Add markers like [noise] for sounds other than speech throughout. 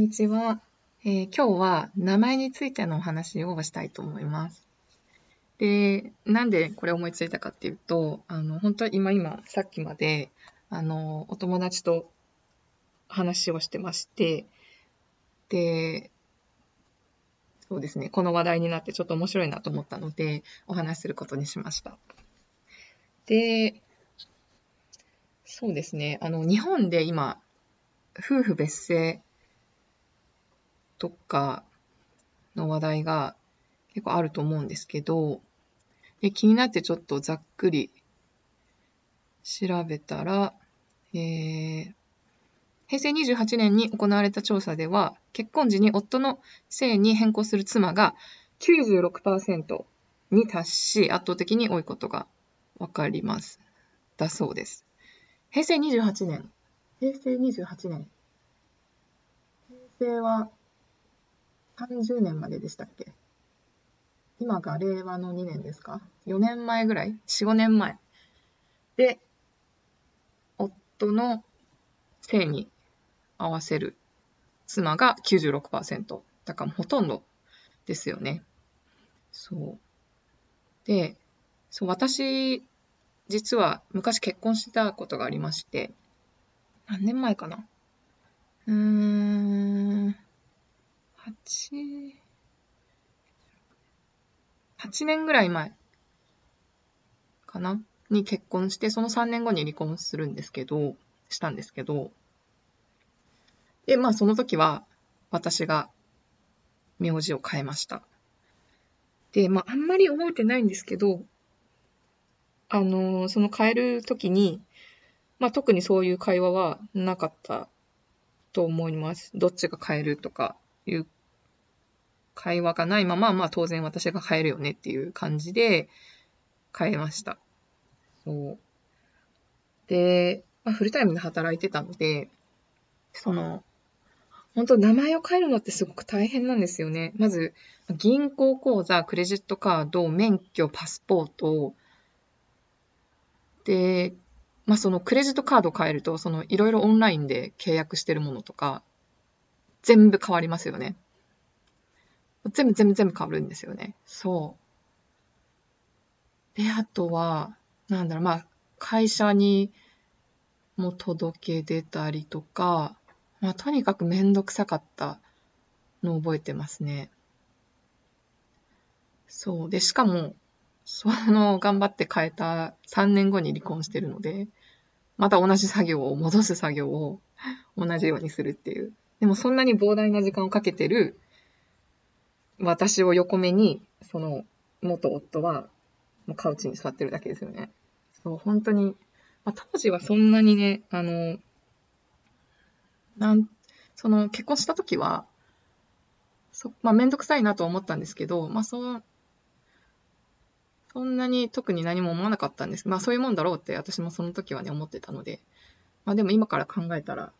にちは、えー今日は名前についてのお話をしたいと思います。で、なんでこれ思いついたかっていうと、あの、本当は今今、さっきまで、あの、お友達と話をしてまして、で、そうですね、この話題になってちょっと面白いなと思ったので、お話しすることにしました。で、そうですね、あの、日本で今、夫婦別姓とかの話題が結構あると思うんですけど、で気になってちょっとざっくり調べたら、えー平成28年に行われた調査では、結婚時に夫の姓に変更する妻が96%に達し、圧倒的に多いことがわかります。だそうです。平成28年。平成28年。平成は30年まででしたっけ？今が令和の2年ですか ?4 年前ぐらい ?4、5年前。で、夫の姓に合わせる妻が96%。だからほとんどですよね。そう。で、そう、私、実は昔結婚してたことがありまして、何年前かな？うーん、8、8年ぐらい前かな？に結婚して、その3年後に離婚するんですけど、したんですけど、で、まあその時は私が名字を変えました。で、まああんまり覚えてないんですけど、あのその変える時に、まあ特にそういう会話はなかったと思います。どっちが変えるとかいう会話がないまま、まあ当然私が変えるよねっていう感じで変えました。そう。で、まあ、フルタイムで働いてたので、その、本当名前を変えるのってすごく大変なんですよね。まず、銀行口座、クレジットカード、免許、パスポート、で、まあそのクレジットカードを変えると、そのいろいろオンラインで契約してるものとか、全部変わりますよね。全部全部全部変わるんですよね。そう。で、あとは、なんだろう、まあ、会社にも届け出たりとか、まあ、とにかくめんどくさかったのを覚えてますね。そう。で、しかも、その、頑張って変えた3年後に離婚してるので、また同じ作業を、戻す作業を同じようにするっていう。でもそんなに膨大な時間をかけてる私を横目に、その、元夫は、もうカウチに座ってるだけですよね。そう、本当に、まあ、当時はそんなにね、あの、なん、その、結婚した時は、そ、まあ、めんどくさいなと思ったんですけど、まあ、そう、そんなに特に何も思わなかったんです。まあ、そういうもんだろうって私もその時はね、思ってたので。まあ、でも今から考えたら、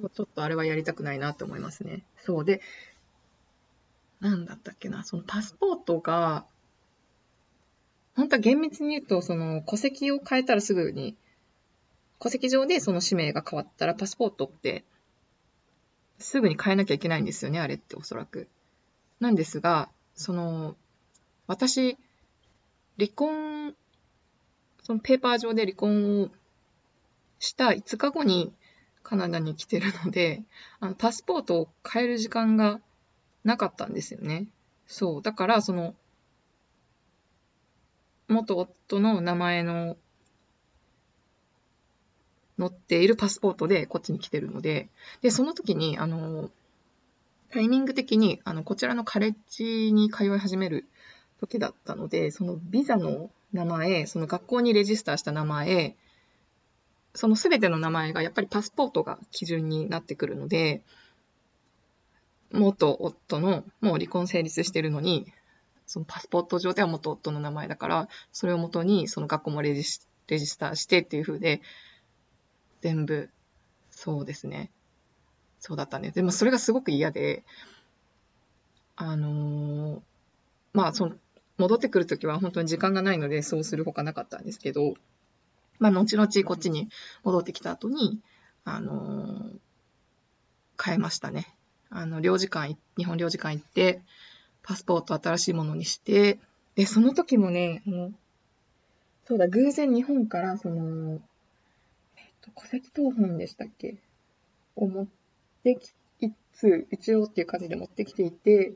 もうちょっとあれはやりたくないなって思いますね。そうで、なんだったっけな、そのパスポートが、本当は厳密に言うと、その戸籍を変えたらすぐに、戸籍上でその氏名が変わったらパスポートって、すぐに変えなきゃいけないんですよね、あれっておそらく。なんですが、その、私、離婚、そのペーパー上で離婚をした5日後にカナダに来てるので、あのパスポートを変える時間がなかったんですよね。そう。だから、その、元夫の名前の載っているパスポートでこっちに来てるので、で、その時に、あの、タイミング的に、あの、こちらのカレッジに通い始める時だったので、そのビザの名前、その学校にレジスターした名前、その全ての名前がやっぱりパスポートが基準になってくるので、元夫のもう離婚成立してるのに、そのパスポート上では元夫の名前だから、それを元にその学校もレジスレジスターしてっていう風で、全部、そうですね。そうだったんです。でもそれがすごく嫌で、あのーまあその、戻ってくるときは本当に時間がないのでそうするほかなかったんですけど、まあ後々こっちに戻ってきた後に、あのー変えましたね。あの、領事館、日本領事館行って、パスポート新しいものにして、で、その時もね、あの、そうだ、偶然日本から、その、えっと、戸籍謄本でしたっけ？を持ってき、一通、一応っていう感じで持ってきていて、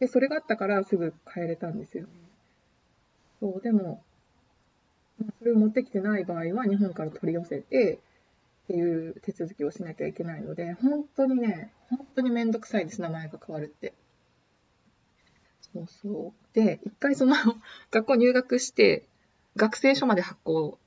で、それがあったからすぐ帰れたんですよ。そう、でも、それを持ってきてない場合は日本から取り寄せてっていう手続きをしなきゃいけないので、本当にね、本当にめんどくさいです、名前が変わるって。そうそう。で、一回その [laughs] 学校入学して、学生証まで発行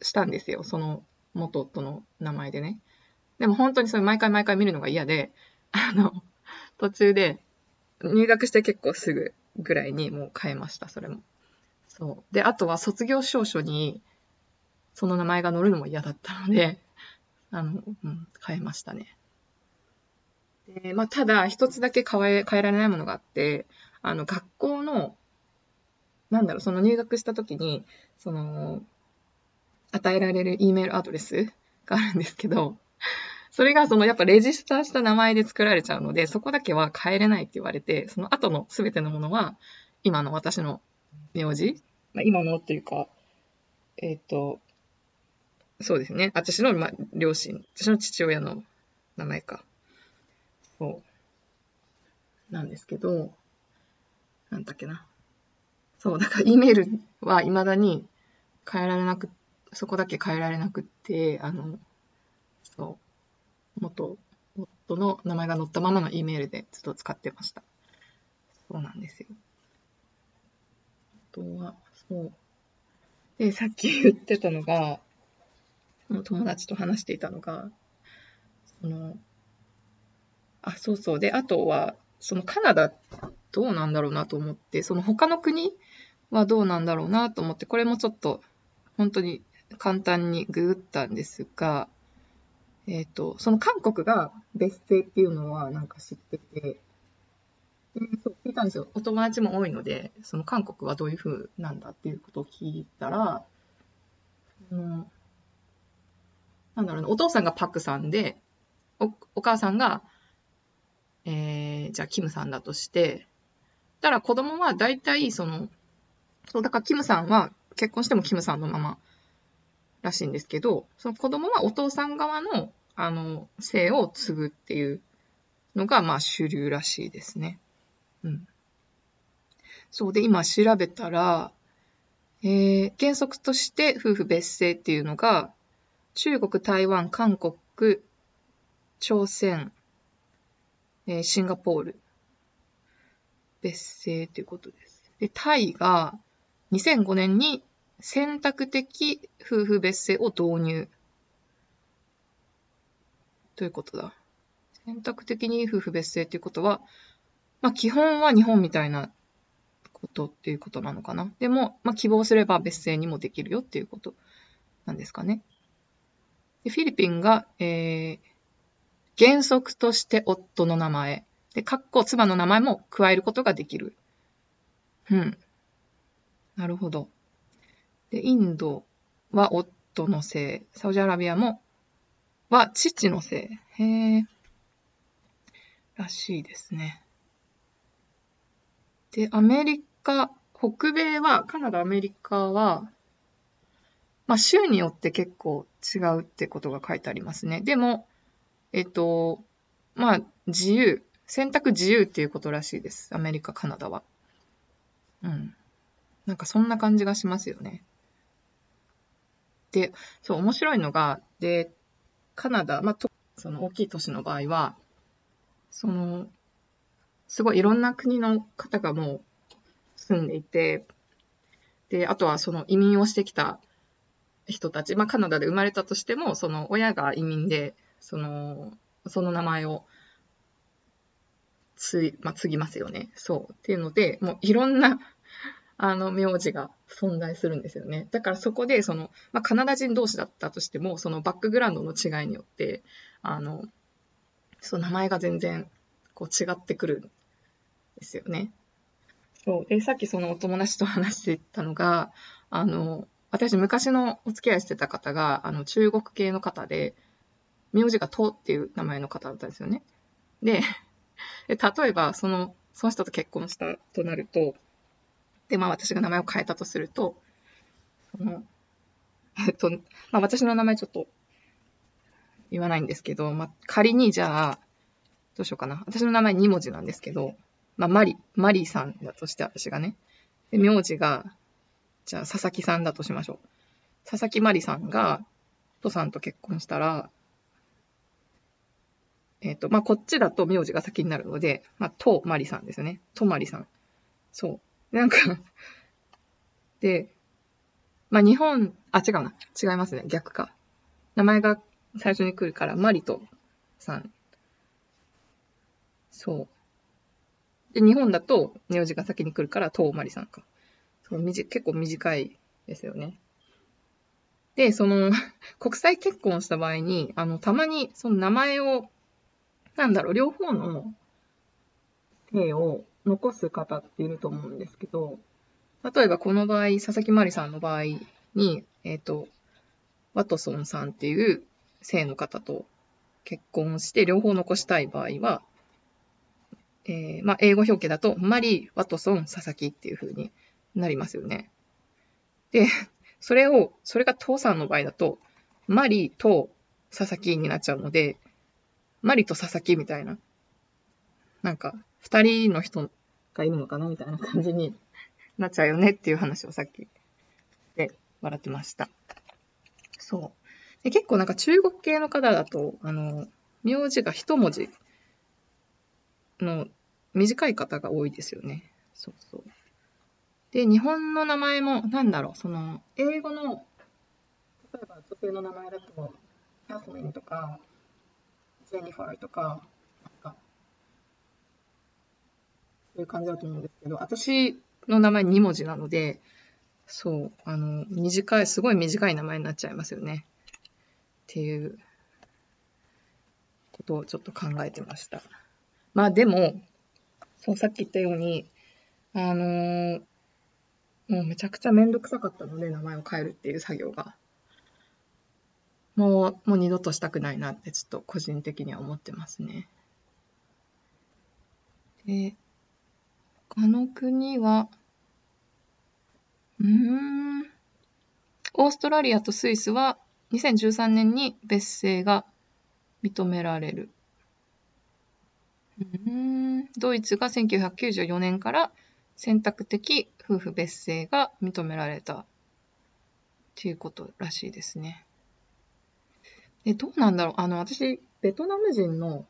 したんですよ、その元夫の名前でね。でも本当にそれ毎回毎回見るのが嫌で、あの、途中で入学して結構すぐぐらいにもう変えました、それも。そう。で、あとは卒業証書にその名前が載るのも嫌だったので、[laughs] あの、うん、変えましたね。で、まあ、ただ、一つだけ変え、変えられないものがあって、あの、学校の、なんだろう、その入学した時に、その、与えられる E メールアドレスがあるんですけど、[laughs] それがそのやっぱレジスターした名前で作られちゃうので、そこだけは変えれないって言われて、その後の全てのものは、今の私の名字、まあ、今のっていうか、えっ、と、そうですね。私の、まあ、両親、私の父親の名前か。そう。なんですけど、なんだっけな。そう、だから E メールは未だに変えられなく、そこだけ変えられなくって、あの、そう、元夫の名前が載ったままの E メールでずっと使ってました。そうなんですよ。あとは、そう。で、さっき言ってたのが、その友達と話していたのが、その、あ、そうそう。で、あとは、そのカナダどうなんだろうなと思って、その他の国はどうなんだろうなと思って、これもちょっと本当に簡単にググったんですが、えっ、と、その韓国が別姓っていうのはなんか知ってて、そう聞いたんですよ。お友達も多いので、その韓国はどういう風なんだっていうことを聞いたら、そのなんだろうな、お父さんがパクさんで、おお母さんが、えー、じゃあキムさんだとして、たら子供は大体その、そう、だからキムさんは結婚してもキムさんのままらしいんですけど、その子供はお父さん側の、あの、姓を継ぐっていうのが、まあ主流らしいですね。うん。そうで、今調べたら、えー、原則として夫婦別姓っていうのが、中国、台湾、韓国、朝鮮、えーシンガポール、別姓ということです。で、タイが2005年に選択的夫婦別姓を導入。どういうことだ選択的に夫婦別姓ということは、まあ基本は日本みたいなことっていうことなのかな。でも、まあ希望すれば別姓にもできるよっていうことなんですかね。でフィリピンが、えー、原則として夫の名前。で、かっこ妻の名前も加えることができる。うん。なるほど。で、インドは夫の姓。サウジアラビアも、は父の姓。へえ。らしいですね。で、アメリカ、北米は、カナダ、アメリカは、まあ、州によって結構違うってことが書いてありますね。でも、えっと、まあ、自由、選択自由っていうことらしいです。アメリカ、カナダは。うん。なんかそんな感じがしますよね。で、そう、面白いのが、で、カナダ、まあ、とその大きい都市の場合は、その、すごいいろんな国の方がもう住んでいて、で、あとはその移民をしてきた人たち、まあ、カナダで生まれたとしても、その親が移民で、その、その名前をつい、まあ、継ぎますよね。そう。っていうので、もういろんな、[laughs] あの、名字が存在するんですよね。だからそこで、その、まあ、カナダ人同士だったとしても、そのバックグラウンドの違いによって、あの、そう、名前が全然、こう違ってくるんですよね。そう。で、さっきそのお友達と話してたのが、あの、私昔のお付き合いしてた方が、あの、中国系の方で、名字がとっていう名前の方だったんですよね。で、で例えば、その、その人と結婚したとなると、で、まあ私が名前を変えたとすると、その、えっと、まあ私の名前ちょっと言わないんですけど、まあ仮にじゃあ、どうしようかな。私の名前2文字なんですけど、まあマリ、マリさんだとして私がね。で、名字が、じゃあ佐々木さんだとしましょう。佐々木マリさんが、トさんと結婚したら、えっ、ー、と、まあ、こっちだと名字が先になるので、まあ、とマリさんですね。とマリさん。そう。なんかで、まあ、日本、あ、違うな。違いますね。逆か。名前が最初に来るから、マリとさん。そう。で、日本だと名字が先に来るから、とマリさんか。そう結構短いですよね。で、その、[laughs] 国際結婚した場合に、あの、たまに、その名前をなんだろう、両方の手を残す方っていると思うんですけど、例えばこの場合、佐々木まりさんの場合に、えっ、ー、と、ワトソンさんっていう姓の方と結婚して両方残したい場合は、えー、まあ、英語表記だと、マリー、ワトソン、佐々木っていう風になりますよね。で、[laughs] それを、それが父さんの場合だと、マリーと佐々木になっちゃうので、マリと佐々木みたいな、なんか、二人の人がいるのかなみたいな感じに [laughs] なっちゃうよねっていう話をさっきで笑ってました。そう。で結構なんか中国系の方だと、あの、名字が一文字の短い方が多いですよね。そうそう。で、日本の名前も、なんだろう、その、英語の、例えば女性の名前だと、キャスミンとか、ジェニファーとか、なんか、そういう感じだと思うんですけど、私の名前2文字なので、そう、あの、短い、すごい短い名前になっちゃいますよね。っていうことをちょっと考えてました。まあでも、そう、さっき言ったように、あのー、もうめちゃくちゃめんどくさかったので、名前を変えるっていう作業が。もう、もう二度としたくないなってちょっと個人的には思ってますね。で、他の国は、うーん、オーストラリアとスイスは2013年に別姓が認められる。うんドイツが1994年から選択的夫婦別姓が認められたっていうことらしいですね。え、どうなんだろうあの、私、ベトナム人の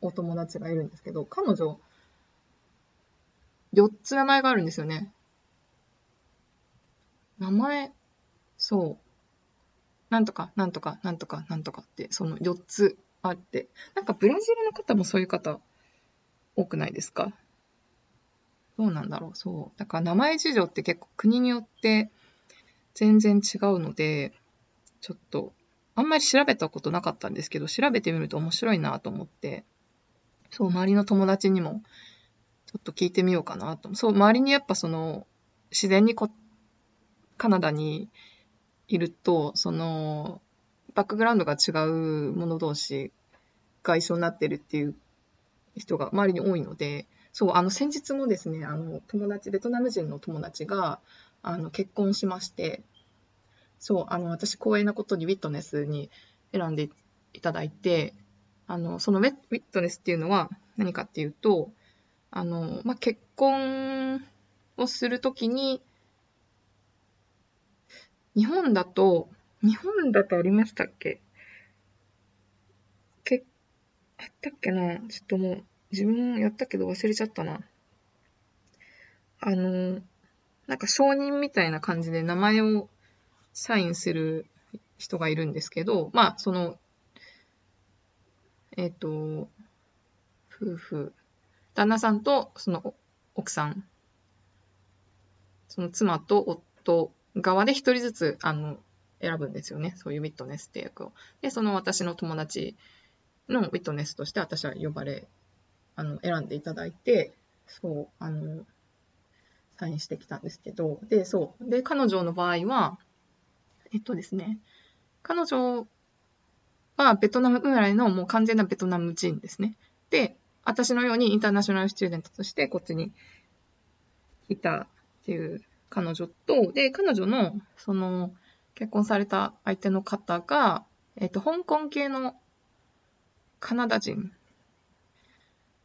お友達がいるんですけど、彼女、4つ名前があるんですよね。名前、そう。なんとか、なんとか、なんとか、なんとかって、その4つあって。なんかブラジルの方もそういう方多くないですか？どうなんだろう？そう。だから名前事情って結構国によって全然違うので、ちょっとあんまり調べたことなかったんですけど、調べてみると面白いなと思って、そう、周りの友達にも、ちょっと聞いてみようかなと。そう、周りにやっぱその、自然にこ、カナダにいると、その、バックグラウンドが違う者同士が一緒になってるっていう人が周りに多いので、そう、あの、先日もですね、あの、友達、ベトナム人の友達が、あの、結婚しまして、そう、あの、私光栄なことにウィットネスに選んでいただいて、あの、そのウィットネスっていうのは何かっていうと、あの、まあ、結婚をするときに、日本だと、日本だとありましたっけ？け、あったっけな？ちょっともう、自分やったけど忘れちゃったな。あの、なんか承認みたいな感じで名前をサインする人がいるんですけど、まあ、その、えっ、ー、と、夫婦、旦那さんとその奥さん、その妻と夫側で一人ずつ、あの、選ぶんですよね。そういうウィットネスって役を。で、その私の友達のウィットネスとして私は呼ばれ、あの、選んでいただいて、そう、あの、サインしてきたんですけど、で、そう。で、彼女の場合は、えっとですね、彼女はベトナム生まれのもう完全なベトナム人ですね。で、私のようにインターナショナルスチューデントとしてこっちにいたっていう彼女と、で、彼女の、その、結婚された相手の方が、えっ、と、香港系のカナダ人。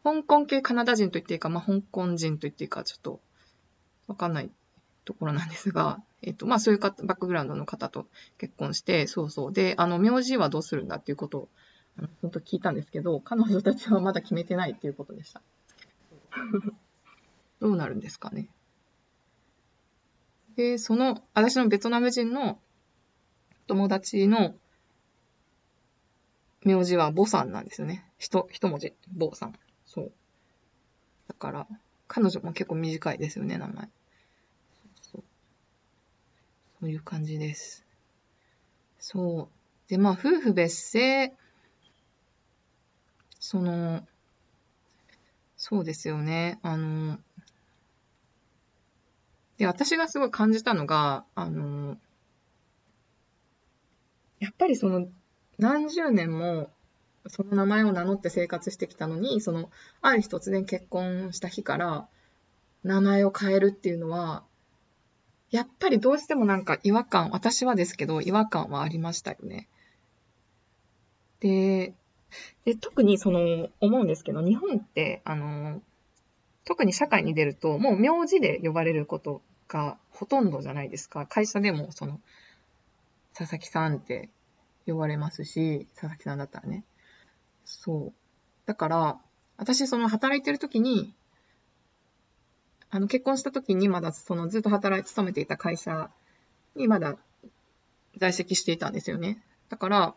香港系カナダ人と言っていいか、まあ、香港人と言っていいか、ちょっと、わかんないところなんですが、えっ、と、まあ、そういうバックグラウンドの方と結婚して、そうそう。で、あの、名字はどうするんだっていうことを、あの本当聞いたんですけど、彼女たちはまだ決めてないっていうことでした。[laughs] どうなるんですかね。で、その、私のベトナム人の友達の名字はボさんなんですよね。一、一文字。ボさん。そう。だから、彼女も結構短いですよね、名前。そうそういう感じです。そう。で、まあ、夫婦別姓、その、そうですよね。あの、で、私がすごい感じたのが、あの、やっぱりその、何十年も、その名前を名乗って生活してきたのに、その、ある日突然結婚した日から、名前を変えるっていうのは、やっぱりどうしてもなんか違和感、私はですけど、違和感はありましたよね。で、で特にその、思うんですけど、日本って、あの、特に社会に出ると、もう名字で呼ばれることがほとんどじゃないですか。会社でも、その、佐々木さんって呼ばれますし、佐々木さんだったらね。そう。だから、私、その働いてる時に、あの、結婚した時にまだ、その、ずっと働い、勤めていた会社にまだ在籍していたんですよね。だから、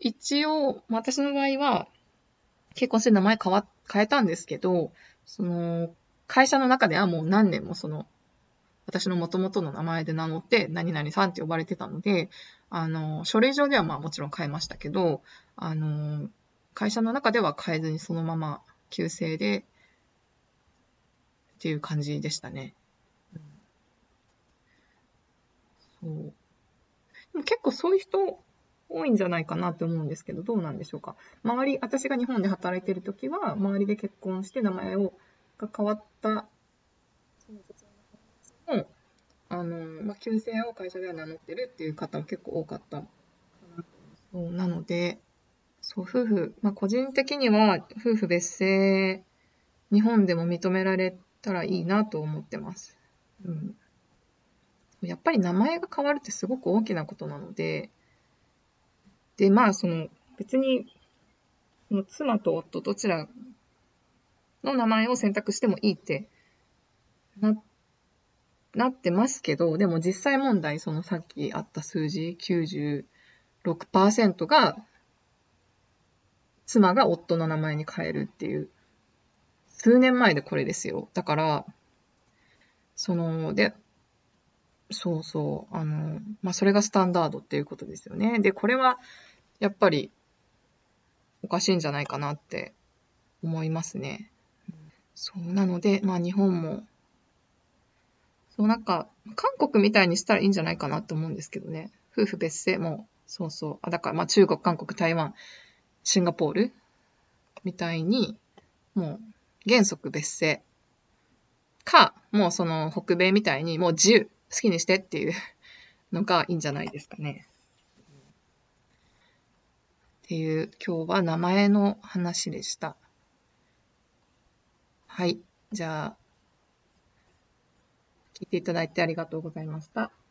一応、私の場合は、結婚して名前変わ、変えたんですけど、その、会社の中ではもう何年もその、私の元々の名前で名乗って、何々さんって呼ばれてたので、あの、書類上ではまあもちろん変えましたけど、あの、会社の中では変えずにそのまま旧姓で、っていう感じでしたね。そう。でも結構そういう人多いんじゃないかなって思うんですけど、どうなんでしょうか。周り、私が日本で働いてるときは、周りで結婚して名前をが変わったも、あの、まあ、旧姓を会社では名乗ってるっていう方は結構多かったそうなので、そう、夫婦、まあ、個人的には夫婦別姓、日本でも認められたらいいなと思ってます。うん。やっぱり名前が変わるってすごく大きなことなので、で、まあ、その、別に、その妻と夫どちらの名前を選択してもいいってなって、なってますけど、でも実際問題、そのさっきあった数字、96%が、妻が夫の名前に変えるっていう、数年前でこれですよ。だから、その、で、そうそう。あの、まあ、それがスタンダードっていうことですよね。で、これは、やっぱり、おかしいんじゃないかなって思いますね。そう、なので、まあ、日本も、そう、なんか、韓国みたいにしたらいいんじゃないかなと思うんですけどね。夫婦別姓も、そうそう。あ、だから、まあ、中国、韓国、台湾、シンガポールみたいに、もう、原則別姓。か、もうその北米みたいにもう自由。好きにしてっていうのがいいんじゃないですかね。っていう、今日は名前の話でした。はい。じゃあ、聞いていただいてありがとうございました。